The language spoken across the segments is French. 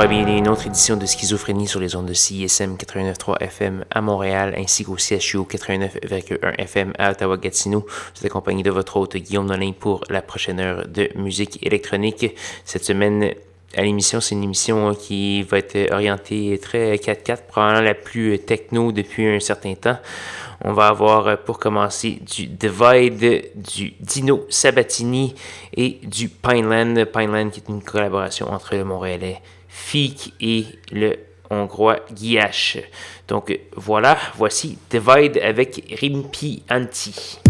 À une autre édition de Schizophrénie sur les ondes de CISM 89.3 FM à Montréal ainsi qu'au CHU 89.1 FM à Ottawa-Gatineau. Vous êtes accompagné de votre hôte Guillaume Nolin pour la prochaine heure de musique électronique. Cette semaine, à l'émission, c'est une émission qui va être orientée très 4-4, probablement la plus techno depuis un certain temps. On va avoir pour commencer du Divide, du Dino Sabatini et du Pineland. Pineland qui est une collaboration entre le Montréalais Fik et le hongrois Guiache. Donc voilà, voici Divide avec Rimpi Anti.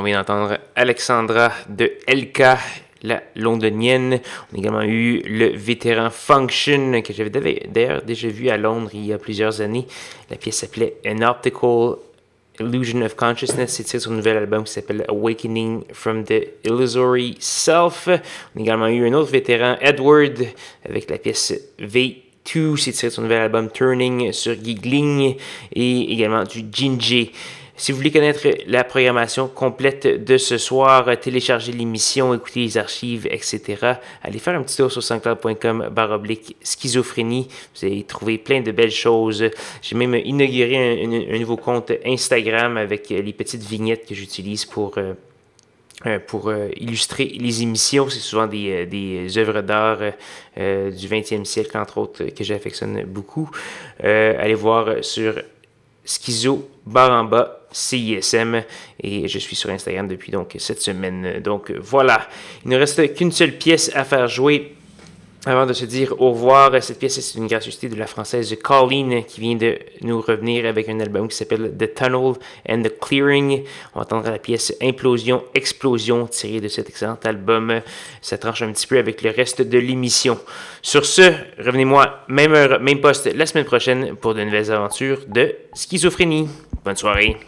On vient d'entendre Alexandra de LK, la londonienne. On a également eu le vétéran Function, que j'avais d'ailleurs déjà vu à Londres il y a plusieurs années. La pièce s'appelait An Optical Illusion of Consciousness. C'est son nouvel album qui s'appelle Awakening from the Illusory Self. On a également eu un autre vétéran, Edward, avec la pièce V2. C'est son nouvel album Turning sur Giggling et également du Ginger. Si vous voulez connaître la programmation complète de ce soir, télécharger l'émission, écouter les archives, etc., allez faire un petit tour sur sanscloud.com baroblique schizophrénie. Vous allez trouver plein de belles choses. J'ai même inauguré un, nouveau compte Instagram avec les petites vignettes que j'utilise pour... Euh, euh, pour euh, illustrer les émissions. C'est souvent des, des œuvres d'art du 20e siècle, entre autres, que j'affectionne beaucoup. allez voir sur Schizo Baramba CISM et je suis sur Instagram depuis donc cette semaine. Donc voilà, il ne reste qu'une seule pièce à faire jouer avant de se dire au revoir, cette pièce c'est une gracieuseté de la française Colleen qui vient de nous revenir avec un album qui s'appelle The Tunnel and the Clearing. On entendra la pièce Implosion, Explosion tirée de cet excellent album. Ça tranche un petit peu avec le reste de l'émission. Sur ce, revenez-moi même heure, même poste la semaine prochaine pour de nouvelles aventures de schizophrénie. Bonne soirée.